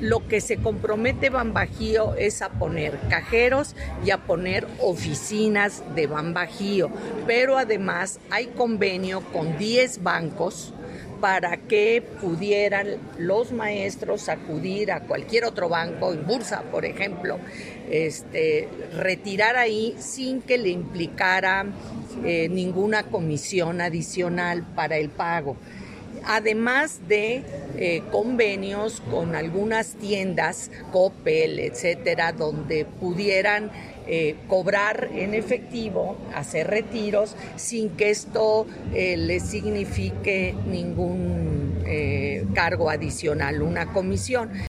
lo que se compromete Bambajío es a poner cajeros y a poner oficinas de Bambajío, pero además hay convenio con 10 bancos para que pudieran los maestros acudir a cualquier otro banco, en Bursa, por ejemplo, este, retirar ahí sin que le implicara eh, ninguna comisión adicional para el pago además de eh, convenios con algunas tiendas, Coppel, etcétera, donde pudieran eh, cobrar en efectivo, hacer retiros, sin que esto eh, les signifique ningún cargo adicional, una comisión.